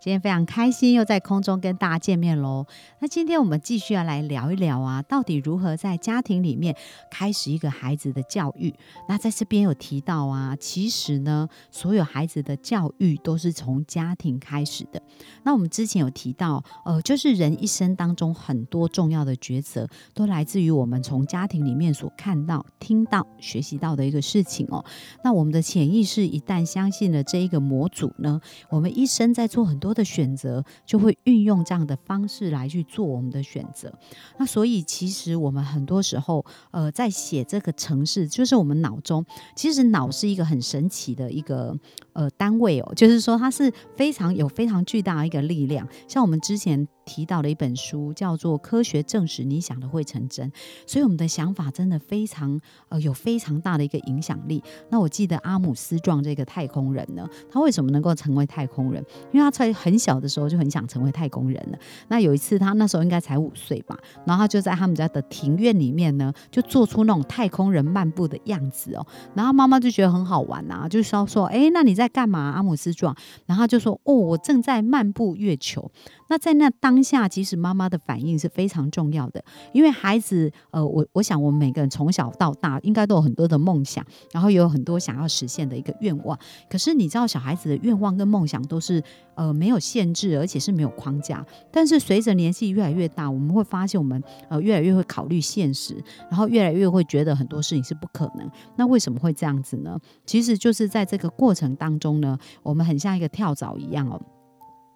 今天非常开心，又在空中跟大家见面喽。那今天我们继续要来聊一聊啊，到底如何在家庭里面开始一个孩子的教育？那在这边有提到啊，其实呢，所有孩子的教育都是从家庭开始的。那我们之前有提到，呃，就是人一生当中很多重要的抉择，都来自于我们从家庭里面所看到、听到、学习到的一个事情哦。那我们的潜意识一旦相信了这一个模组呢，我们一生在做很多。多的选择就会运用这样的方式来去做我们的选择。那所以其实我们很多时候，呃，在写这个城市，就是我们脑中，其实脑是一个很神奇的一个呃单位哦，就是说它是非常有非常巨大的一个力量。像我们之前。提到的一本书叫做《科学证实你想的会成真》，所以我们的想法真的非常呃有非常大的一个影响力。那我记得阿姆斯壮这个太空人呢，他为什么能够成为太空人？因为他在很小的时候就很想成为太空人了。那有一次他那时候应该才五岁吧，然后他就在他们家的庭院里面呢，就做出那种太空人漫步的样子哦。然后妈妈就觉得很好玩啊，就说说哎，那你在干嘛，阿姆斯壮？然后就说哦，我正在漫步月球。那在那当下，其实妈妈的反应是非常重要的，因为孩子，呃，我我想我们每个人从小到大应该都有很多的梦想，然后也有很多想要实现的一个愿望。可是你知道，小孩子的愿望跟梦想都是呃没有限制，而且是没有框架。但是随着年纪越来越大，我们会发现我们呃越来越会考虑现实，然后越来越会觉得很多事情是不可能。那为什么会这样子呢？其实就是在这个过程当当中呢，我们很像一个跳蚤一样哦。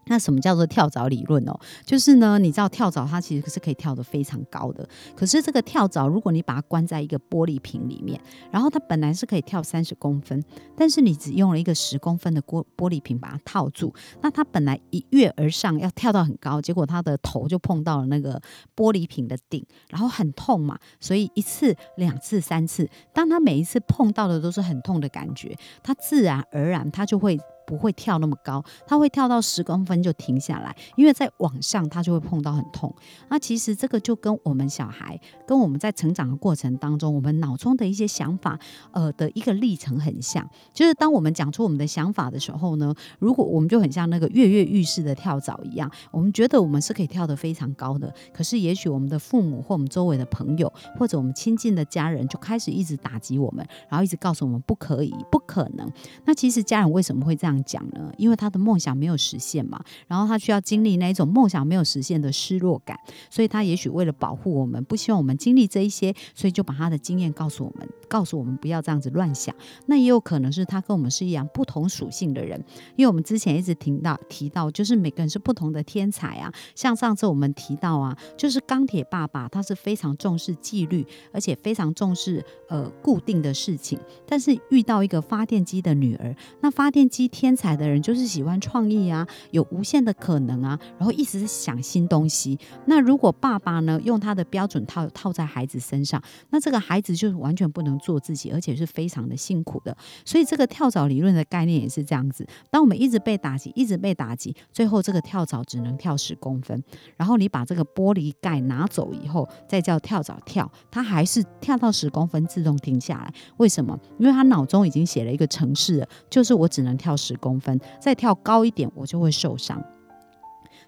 那什么叫做跳蚤理论哦？就是呢，你知道跳蚤它其实是可以跳得非常高的。可是这个跳蚤，如果你把它关在一个玻璃瓶里面，然后它本来是可以跳三十公分，但是你只用了一个十公分的玻玻璃瓶把它套住，那它本来一跃而上要跳到很高，结果它的头就碰到了那个玻璃瓶的顶，然后很痛嘛。所以一次、两次、三次，当它每一次碰到的都是很痛的感觉，它自然而然它就会。不会跳那么高，他会跳到十公分就停下来，因为在往上他就会碰到很痛。那其实这个就跟我们小孩，跟我们在成长的过程当中，我们脑中的一些想法，呃的一个历程很像。就是当我们讲出我们的想法的时候呢，如果我们就很像那个跃跃欲试的跳蚤一样，我们觉得我们是可以跳得非常高的。可是也许我们的父母或我们周围的朋友，或者我们亲近的家人，就开始一直打击我们，然后一直告诉我们不可以、不可能。那其实家人为什么会这样？讲呢，因为他的梦想没有实现嘛，然后他需要经历那一种梦想没有实现的失落感，所以他也许为了保护我们，不希望我们经历这一些，所以就把他的经验告诉我们，告诉我们不要这样子乱想。那也有可能是他跟我们是一样不同属性的人，因为我们之前一直听到提到，就是每个人是不同的天才啊。像上次我们提到啊，就是钢铁爸爸，他是非常重视纪律，而且非常重视呃固定的事情，但是遇到一个发电机的女儿，那发电机天。天才的人就是喜欢创意啊，有无限的可能啊，然后一直想新东西。那如果爸爸呢，用他的标准套套在孩子身上，那这个孩子就是完全不能做自己，而且是非常的辛苦的。所以这个跳蚤理论的概念也是这样子。当我们一直被打击，一直被打击，最后这个跳蚤只能跳十公分。然后你把这个玻璃盖拿走以后，再叫跳蚤跳，它还是跳到十公分自动停下来。为什么？因为他脑中已经写了一个程式，就是我只能跳十。公分，再跳高一点，我就会受伤。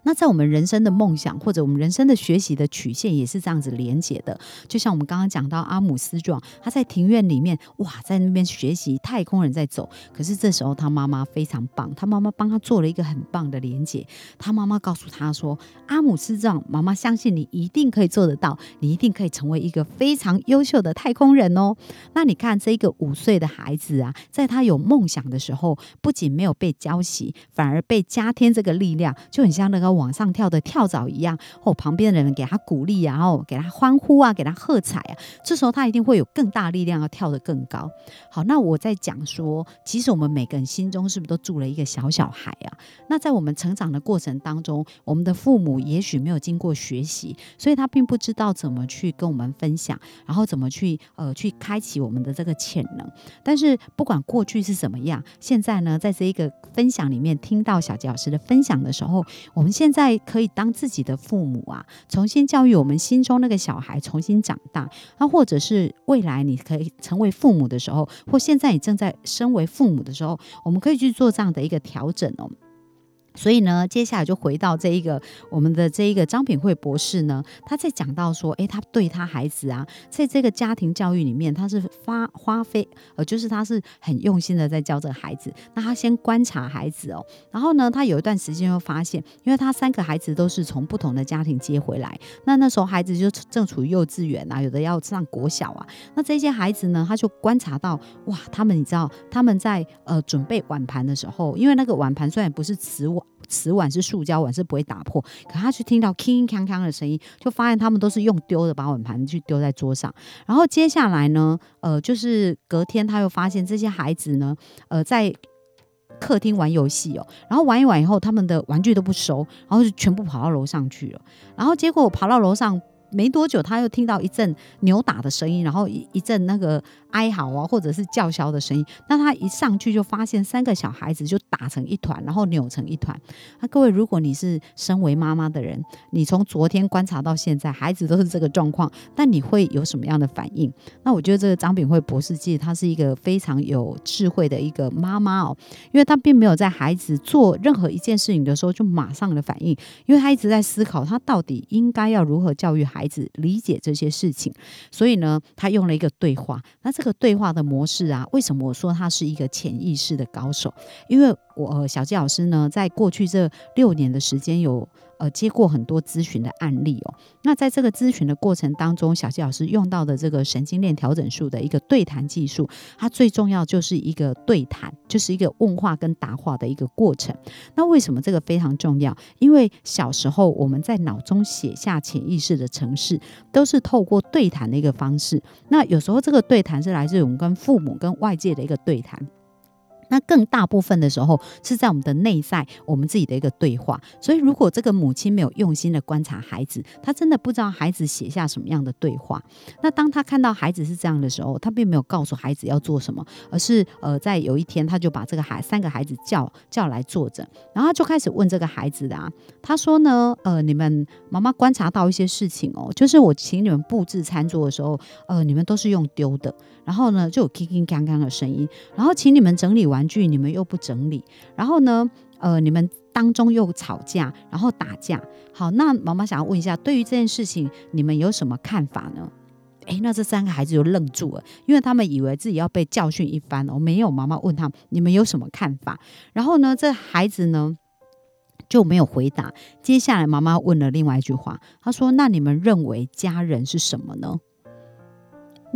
那在我们人生的梦想或者我们人生的学习的曲线也是这样子连接的，就像我们刚刚讲到阿姆斯壮，他在庭院里面哇，在那边学习太空人在走，可是这时候他妈妈非常棒，他妈妈帮他做了一个很棒的连接，他妈妈告诉他说：“阿姆斯壮，妈妈相信你一定可以做得到，你一定可以成为一个非常优秀的太空人哦。”那你看这个五岁的孩子啊，在他有梦想的时候，不仅没有被浇熄，反而被加添这个力量，就很像那个。往上跳的跳蚤一样，或旁边的人给他鼓励啊，然后给他欢呼啊，给他喝彩啊，这时候他一定会有更大力量要跳得更高。好，那我在讲说，其实我们每个人心中是不是都住了一个小小孩啊？那在我们成长的过程当中，我们的父母也许没有经过学习，所以他并不知道怎么去跟我们分享，然后怎么去呃去开启我们的这个潜能。但是不管过去是怎么样，现在呢，在这一个分享里面听到小杰老师的分享的时候，我们现现在可以当自己的父母啊，重新教育我们心中那个小孩，重新长大。那或者是未来你可以成为父母的时候，或现在你正在身为父母的时候，我们可以去做这样的一个调整哦。所以呢，接下来就回到这一个我们的这一个张品慧博士呢，他在讲到说，诶，他对他孩子啊，在这个家庭教育里面，他是花花费，呃，就是他是很用心的在教这个孩子。那他先观察孩子哦，然后呢，他有一段时间又发现，因为他三个孩子都是从不同的家庭接回来，那那时候孩子就正处于幼稚园啊，有的要上国小啊，那这些孩子呢，他就观察到，哇，他们你知道他们在呃准备碗盘的时候，因为那个碗盘虽然不是瓷碗。瓷碗是塑胶碗，是不会打破。可他去听到铿铿锵锵的声音，就发现他们都是用丢的，把碗盘去丢在桌上。然后接下来呢，呃，就是隔天他又发现这些孩子呢，呃，在客厅玩游戏哦。然后玩一玩以后，他们的玩具都不收，然后就全部跑到楼上去了。然后结果跑到楼上。没多久，他又听到一阵扭打的声音，然后一一阵那个哀嚎啊，或者是叫嚣的声音。那他一上去就发现三个小孩子就打成一团，然后扭成一团。那各位，如果你是身为妈妈的人，你从昨天观察到现在，孩子都是这个状况，那你会有什么样的反应？那我觉得这个张炳慧博士其实他是一个非常有智慧的一个妈妈哦，因为他并没有在孩子做任何一件事情的时候就马上的反应，因为他一直在思考他到底应该要如何教育。孩子理解这些事情，所以呢，他用了一个对话。那这个对话的模式啊，为什么我说他是一个潜意识的高手？因为我小纪老师呢，在过去这六年的时间有。呃，接过很多咨询的案例哦。那在这个咨询的过程当中，小谢老师用到的这个神经链调整术的一个对谈技术，它最重要就是一个对谈，就是一个问话跟答话的一个过程。那为什么这个非常重要？因为小时候我们在脑中写下潜意识的程式，都是透过对谈的一个方式。那有时候这个对谈是来自于我们跟父母、跟外界的一个对谈。那更大部分的时候是在我们的内在，我们自己的一个对话。所以，如果这个母亲没有用心的观察孩子，他真的不知道孩子写下什么样的对话。那当他看到孩子是这样的时候，他并没有告诉孩子要做什么，而是呃，在有一天他就把这个孩三个孩子叫叫来坐着，然后就开始问这个孩子的啊，他说呢，呃，你们妈妈观察到一些事情哦，就是我请你们布置餐桌的时候，呃，你们都是用丢的，然后呢就有铿铿锵锵的声音，然后请你们整理。玩具你们又不整理，然后呢，呃，你们当中又吵架，然后打架。好，那妈妈想要问一下，对于这件事情，你们有什么看法呢？诶，那这三个孩子就愣住了，因为他们以为自己要被教训一番哦。没有，妈妈问他们，你们有什么看法？然后呢，这孩子呢就没有回答。接下来，妈妈问了另外一句话，她说：“那你们认为家人是什么呢？”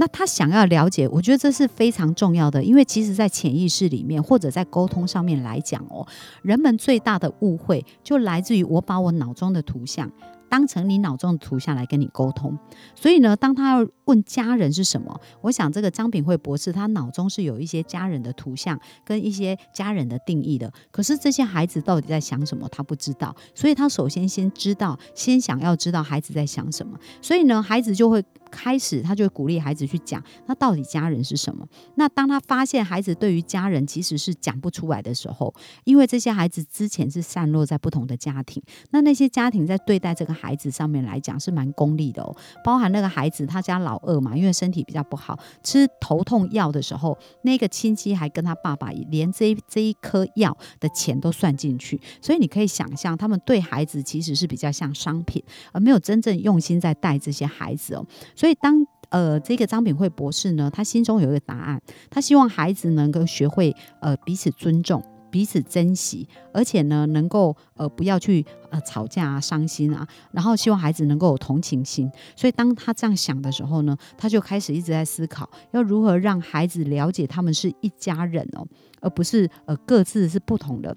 那他想要了解，我觉得这是非常重要的，因为其实，在潜意识里面，或者在沟通上面来讲哦，人们最大的误会就来自于我把我脑中的图像。当成你脑中的图像来跟你沟通，所以呢，当他要问家人是什么，我想这个张炳慧博士他脑中是有一些家人的图像跟一些家人的定义的。可是这些孩子到底在想什么，他不知道，所以他首先先知道，先想要知道孩子在想什么。所以呢，孩子就会开始，他就鼓励孩子去讲，那到底家人是什么？那当他发现孩子对于家人其实是讲不出来的时候，因为这些孩子之前是散落在不同的家庭，那那些家庭在对待这个。孩子上面来讲是蛮功利的哦，包含那个孩子他家老二嘛，因为身体比较不好，吃头痛药的时候，那个亲戚还跟他爸爸连这这一颗药的钱都算进去，所以你可以想象，他们对孩子其实是比较像商品，而没有真正用心在带这些孩子哦。所以当呃这个张炳慧博士呢，他心中有一个答案，他希望孩子能够学会呃彼此尊重。彼此珍惜，而且呢，能够呃不要去呃吵架啊、伤心啊，然后希望孩子能够有同情心。所以当他这样想的时候呢，他就开始一直在思考，要如何让孩子了解他们是一家人哦，而不是呃各自是不同的。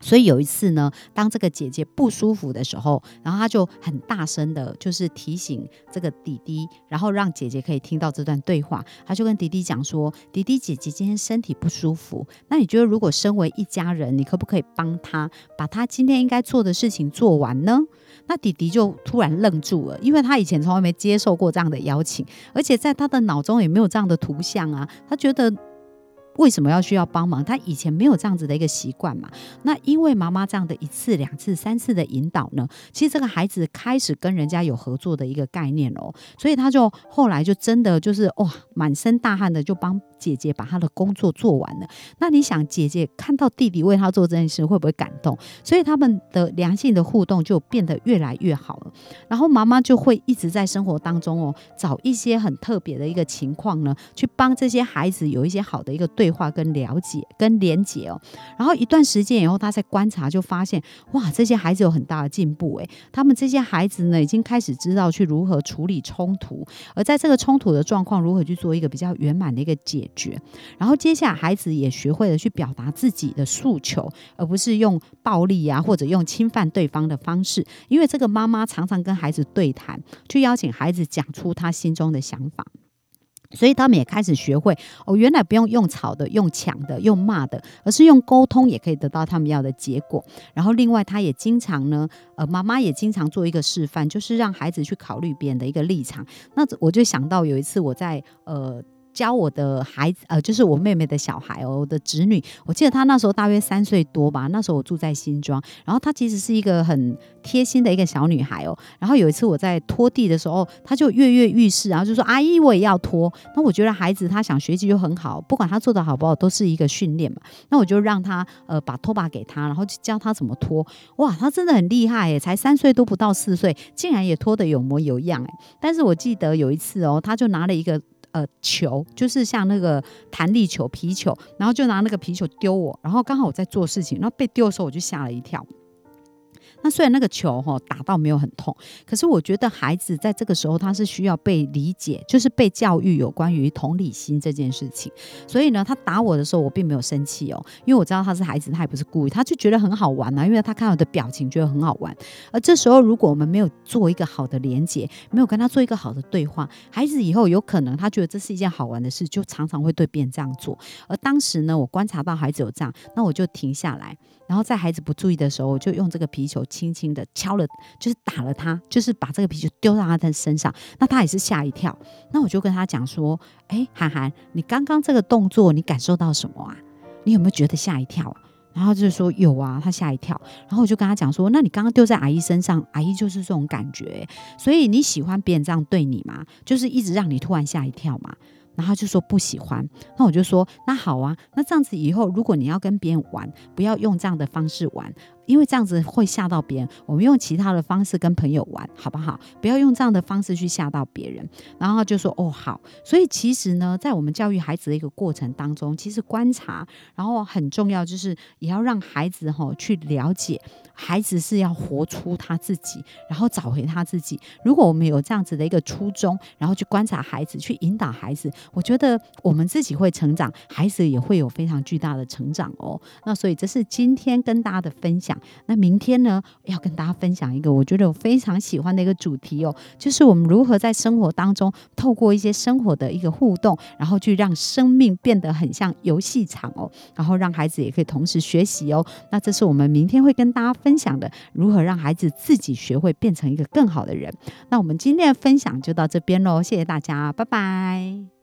所以有一次呢，当这个姐姐不舒服的时候，然后她就很大声的，就是提醒这个弟弟，然后让姐姐可以听到这段对话。她就跟弟弟讲说：“弟弟，姐姐今天身体不舒服，那你觉得如果身为一家人，你可不可以帮她把她今天应该做的事情做完呢？”那弟弟就突然愣住了，因为他以前从来没接受过这样的邀请，而且在他的脑中也没有这样的图像啊，他觉得。为什么要需要帮忙？他以前没有这样子的一个习惯嘛？那因为妈妈这样的一次、两次、三次的引导呢，其实这个孩子开始跟人家有合作的一个概念哦，所以他就后来就真的就是哇，满身大汗的就帮姐姐把他的工作做完了。那你想，姐姐看到弟弟为他做这件事，会不会感动？所以他们的良性的互动就变得越来越好了。然后妈妈就会一直在生活当中哦，找一些很特别的一个情况呢，去帮这些孩子有一些好的一个对。对话跟了解跟连接哦，然后一段时间以后，他在观察就发现，哇，这些孩子有很大的进步诶，他们这些孩子呢，已经开始知道去如何处理冲突，而在这个冲突的状况，如何去做一个比较圆满的一个解决。然后接下来，孩子也学会了去表达自己的诉求，而不是用暴力啊或者用侵犯对方的方式。因为这个妈妈常常跟孩子对谈，去邀请孩子讲出他心中的想法。所以他们也开始学会哦，原来不用用吵的、用抢的、用骂的，而是用沟通也可以得到他们要的结果。然后另外，他也经常呢，呃，妈妈也经常做一个示范，就是让孩子去考虑别人的一个立场。那我就想到有一次我在呃。教我的孩子，呃，就是我妹妹的小孩哦，我的侄女。我记得她那时候大约三岁多吧。那时候我住在新庄，然后她其实是一个很贴心的一个小女孩哦。然后有一次我在拖地的时候，她就跃跃欲试，然后就说：“阿姨，我也要拖。”那我觉得孩子他想学习就很好，不管他做的好不好，都是一个训练嘛。那我就让他呃把拖把给他，然后教他怎么拖。哇，他真的很厉害耶，才三岁都不到四岁，竟然也拖得有模有样哎。但是我记得有一次哦，他就拿了一个。呃，球就是像那个弹力球、皮球，然后就拿那个皮球丢我，然后刚好我在做事情，然后被丢的时候我就吓了一跳。那虽然那个球哈打到没有很痛，可是我觉得孩子在这个时候他是需要被理解，就是被教育有关于同理心这件事情。所以呢，他打我的时候我并没有生气哦，因为我知道他是孩子，他也不是故意，他就觉得很好玩啊，因为他看我的表情觉得很好玩。而这时候如果我们没有做一个好的连接，没有跟他做一个好的对话，孩子以后有可能他觉得这是一件好玩的事，就常常会对别人这样做。而当时呢，我观察到孩子有这样，那我就停下来，然后在孩子不注意的时候，我就用这个皮球。轻轻的敲了，就是打了他，就是把这个皮球丢到他的身上，那他也是吓一跳。那我就跟他讲说：“哎，涵涵，你刚刚这个动作，你感受到什么啊？你有没有觉得吓一跳？”然后就是说有啊，他吓一跳。然后我就跟他讲说：“那你刚刚丢在阿姨身上，阿姨就是这种感觉，所以你喜欢别人这样对你吗？就是一直让你突然吓一跳嘛？”然后就说不喜欢，那我就说那好啊，那这样子以后如果你要跟别人玩，不要用这样的方式玩。因为这样子会吓到别人，我们用其他的方式跟朋友玩，好不好？不要用这样的方式去吓到别人。然后就说哦好，所以其实呢，在我们教育孩子的一个过程当中，其实观察，然后很重要，就是也要让孩子哈去了解，孩子是要活出他自己，然后找回他自己。如果我们有这样子的一个初衷，然后去观察孩子，去引导孩子，我觉得我们自己会成长，孩子也会有非常巨大的成长哦。那所以这是今天跟大家的分享那明天呢，要跟大家分享一个我觉得我非常喜欢的一个主题哦，就是我们如何在生活当中透过一些生活的一个互动，然后去让生命变得很像游戏场哦，然后让孩子也可以同时学习哦。那这是我们明天会跟大家分享的，如何让孩子自己学会变成一个更好的人。那我们今天的分享就到这边喽，谢谢大家，拜拜。